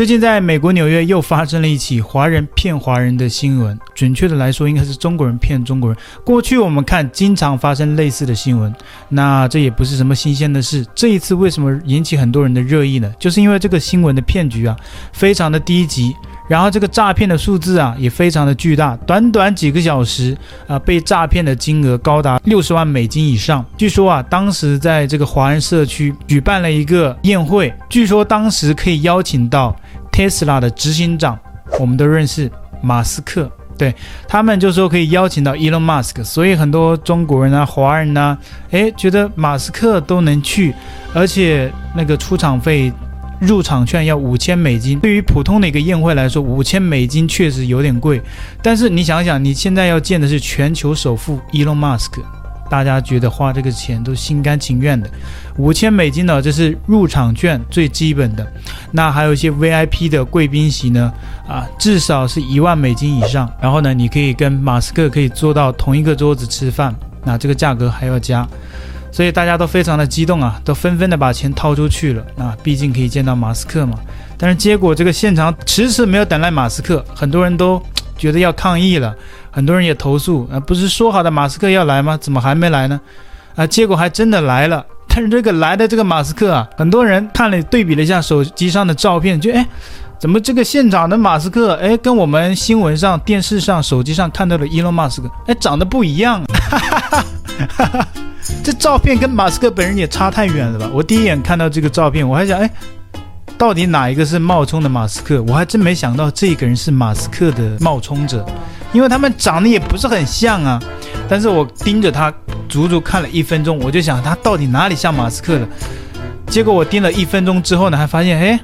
最近在美国纽约又发生了一起华人骗华人的新闻，准确的来说，应该是中国人骗中国人。过去我们看经常发生类似的新闻，那这也不是什么新鲜的事。这一次为什么引起很多人的热议呢？就是因为这个新闻的骗局啊，非常的低级。然后这个诈骗的数字啊也非常的巨大，短短几个小时啊，被诈骗的金额高达六十万美金以上。据说啊，当时在这个华人社区举办了一个宴会，据说当时可以邀请到 Tesla 的执行长，我们都认识马斯克，对，他们就说可以邀请到 Elon Musk，所以很多中国人啊、华人呐，诶，觉得马斯克都能去，而且那个出场费。入场券要五千美金，对于普通的一个宴会来说，五千美金确实有点贵。但是你想想，你现在要见的是全球首富 Elon Musk，大家觉得花这个钱都心甘情愿的。五千美金呢，这是入场券最基本的。那还有一些 VIP 的贵宾席呢，啊，至少是一万美金以上。然后呢，你可以跟马斯克可以坐到同一个桌子吃饭，那这个价格还要加。所以大家都非常的激动啊，都纷纷的把钱掏出去了。啊，毕竟可以见到马斯克嘛。但是结果这个现场迟迟没有等来马斯克，很多人都觉得要抗议了，很多人也投诉啊，不是说好的马斯克要来吗？怎么还没来呢？啊，结果还真的来了。但是这个来的这个马斯克啊，很多人看了对比了一下手机上的照片，就哎，怎么这个现场的马斯克哎，跟我们新闻上、电视上、手机上看到的伊隆马斯克哎，长得不一样。哈哈哈哈哈。这照片跟马斯克本人也差太远了吧？我第一眼看到这个照片，我还想，哎，到底哪一个是冒充的马斯克？我还真没想到这个人是马斯克的冒充者，因为他们长得也不是很像啊。但是我盯着他足足看了一分钟，我就想他到底哪里像马斯克了？结果我盯了一分钟之后呢，还发现，哎，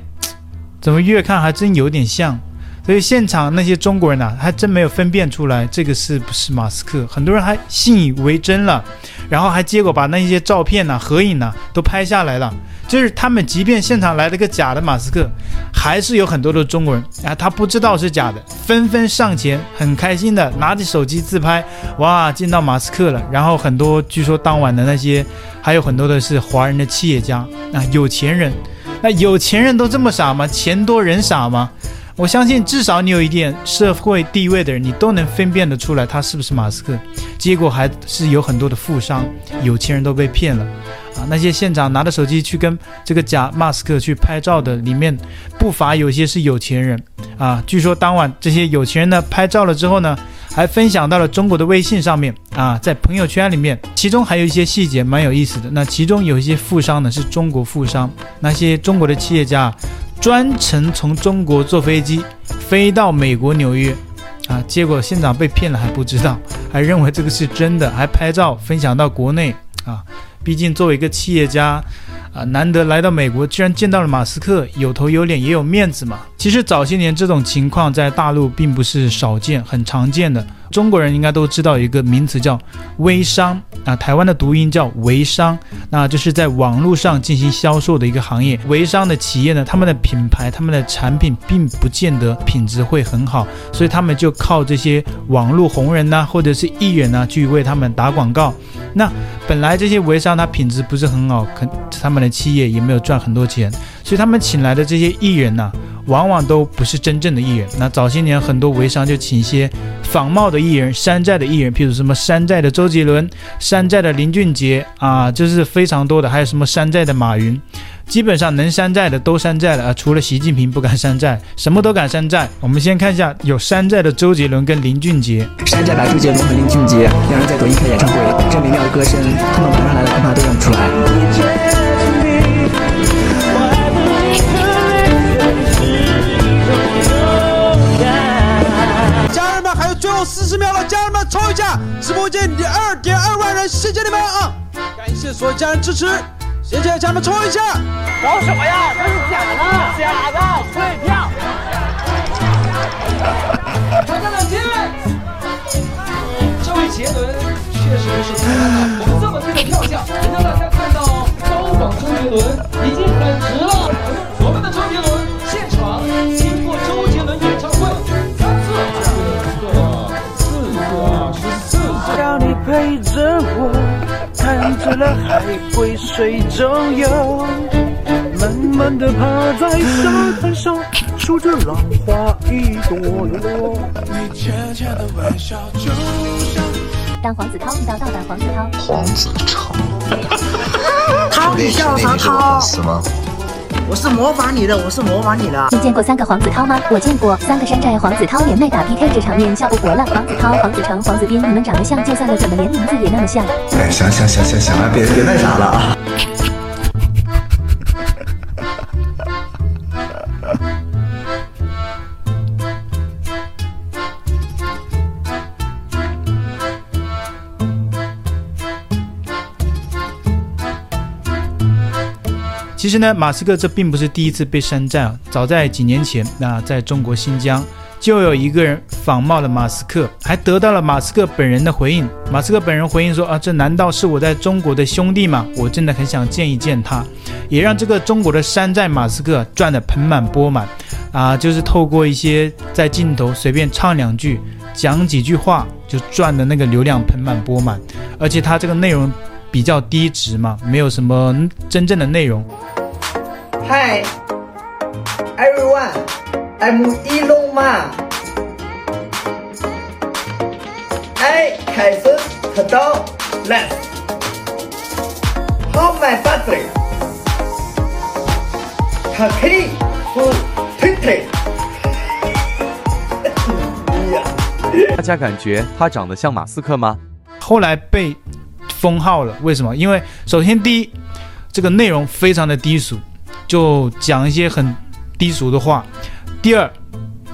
怎么越看还真有点像。所以现场那些中国人呐、啊，还真没有分辨出来这个是不是马斯克，很多人还信以为真了，然后还结果把那些照片呐、啊、合影呐、啊、都拍下来了。就是他们即便现场来了个假的马斯克，还是有很多的中国人啊，他不知道是假的，纷纷上前，很开心的拿着手机自拍，哇，见到马斯克了。然后很多据说当晚的那些，还有很多的是华人的企业家啊，有钱人，那有钱人都这么傻吗？钱多人傻吗？我相信，至少你有一点社会地位的人，你都能分辨得出来他是不是马斯克。结果还是有很多的富商、有钱人都被骗了啊！那些现场拿着手机去跟这个假马斯克去拍照的，里面不乏有些是有钱人啊。据说当晚这些有钱人呢拍照了之后呢，还分享到了中国的微信上面啊，在朋友圈里面，其中还有一些细节蛮有意思的。那其中有一些富商呢是中国富商，那些中国的企业家。专程从中国坐飞机飞到美国纽约，啊，结果现场被骗了还不知道，还认为这个是真的，还拍照分享到国内，啊，毕竟作为一个企业家。啊，难得来到美国，居然见到了马斯克，有头有脸也有面子嘛。其实早些年这种情况在大陆并不是少见，很常见的。中国人应该都知道一个名词叫微商啊，台湾的读音叫微商，那就是在网络上进行销售的一个行业。微商的企业呢，他们的品牌、他们的产品并不见得品质会很好，所以他们就靠这些网络红人呐、或者是艺人呐、去为他们打广告。那本来这些微商它品质不是很好，可他们的企业也没有赚很多钱，所以他们请来的这些艺人呢、往往都不是真正的艺人。那早些年很多微商就请一些仿冒的艺人、山寨的艺人，譬如什么山寨的周杰伦、山寨的林俊杰啊，就是非常多的，还有什么山寨的马云。基本上能山寨的都山寨了啊，除了习近平不敢山寨，什么都敢山寨。我们先看一下有山寨的周杰伦跟林俊杰。山寨版周杰伦和林俊杰两人在抖音开演唱会，这美妙的歌声，他们马上来了，恐怕都认不出来。四十秒了，家人们冲一下！直播间第二点二万人，谢谢你们啊！感谢所有家人支持。谢谢家人们冲一下！搞什么呀？这是假的，假的，退票！大家冷静！这位杰伦确实不是陪着我。看醉了海龟水中游，慢慢的趴在沙滩上。数着浪花一朵朵。当黄子韬遇到盗版黄子韬，黄子韬，韬，你笑啥韬？我是模仿你的，我是模仿你的。你见过三个黄子韬吗？我见过三个山寨黄子韬连麦打 PK，这场面笑不活了。黄子韬、黄子成、黄子斌，你们长得像就算了，怎么连名字也那么像？哎，行行行行行了，别别那啥了啊！其实呢，马斯克这并不是第一次被山寨啊。早在几年前，那在中国新疆就有一个人仿冒了马斯克，还得到了马斯克本人的回应。马斯克本人回应说：“啊，这难道是我在中国的兄弟吗？我真的很想见一见他。”也让这个中国的山寨马斯克赚得盆满钵满啊！就是透过一些在镜头随便唱两句、讲几句话，就赚的那个流量盆满钵满。而且他这个内容比较低值嘛，没有什么真正的内容。Hi, everyone. I'm Elon Musk. I has a dog left. How my butler? Happy to Twitter. 大家感觉他长得像马斯克吗？后来被封号了，为什么？因为首先第一，这个内容非常的低俗。就讲一些很低俗的话。第二，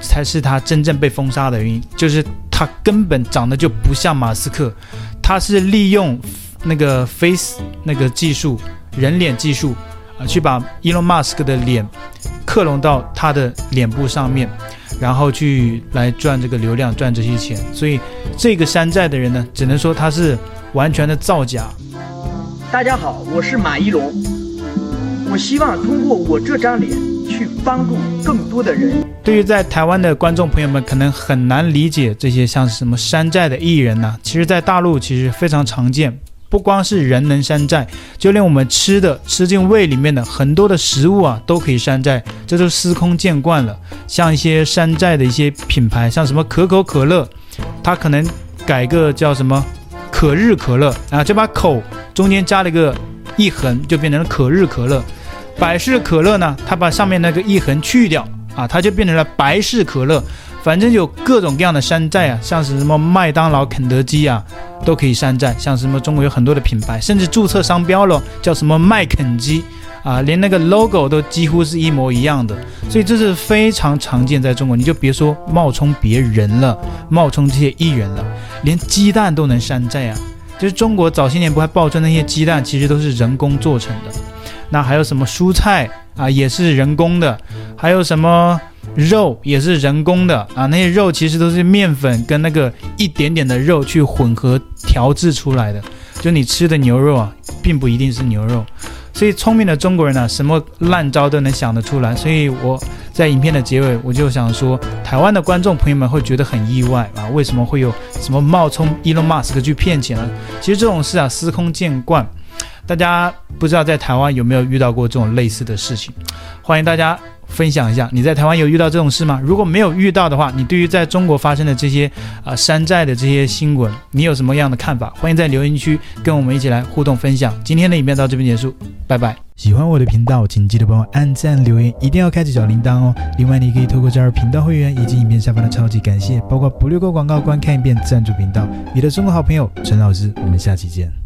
才是他真正被封杀的原因，就是他根本长得就不像马斯克，他是利用那个 face 那个技术，人脸技术啊，去把 Elon Musk 的脸克隆到他的脸部上面，然后去来赚这个流量，赚这些钱。所以这个山寨的人呢，只能说他是完全的造假。大家好，我是马一龙。我希望通过我这张脸去帮助更多的人。对于在台湾的观众朋友们，可能很难理解这些像是什么山寨的艺人呐、其实，在大陆其实非常常见，不光是人能山寨，就连我们吃的吃进胃里面的很多的食物啊，都可以山寨，这就司空见惯了。像一些山寨的一些品牌，像什么可口可乐，它可能改个叫什么可日可乐啊，就把口中间加了一个一横，就变成了可日可乐。百事可乐呢，它把上面那个一横去掉啊，它就变成了百事可乐。反正有各种各样的山寨啊，像是什么麦当劳、肯德基啊，都可以山寨。像什么中国有很多的品牌，甚至注册商标了，叫什么麦肯基啊，连那个 logo 都几乎是一模一样的。所以这是非常常见在中国。你就别说冒充别人了，冒充这些艺人了，连鸡蛋都能山寨啊。就是中国早些年不还爆出那些鸡蛋，其实都是人工做成的。那还有什么蔬菜啊，也是人工的，还有什么肉也是人工的啊，那些肉其实都是面粉跟那个一点点的肉去混合调制出来的，就你吃的牛肉啊，并不一定是牛肉。所以聪明的中国人呢、啊，什么烂招都能想得出来。所以我在影片的结尾，我就想说，台湾的观众朋友们会觉得很意外啊，为什么会有什么冒充 Elon Musk 去骗钱呢？其实这种事啊，司空见惯。大家不知道在台湾有没有遇到过这种类似的事情？欢迎大家分享一下，你在台湾有遇到这种事吗？如果没有遇到的话，你对于在中国发生的这些啊、山寨的这些新闻，你有什么样的看法？欢迎在留言区跟我们一起来互动分享。今天的影片到这边结束，拜拜。喜欢我的频道，请记得帮我按赞、留言，一定要开启小铃铛哦。另外，你可以透过加入频道会员以及影片下方的超级感谢，包括不略过广告、观看一遍赞助频道。你的中国好朋友陈老师，我们下期见。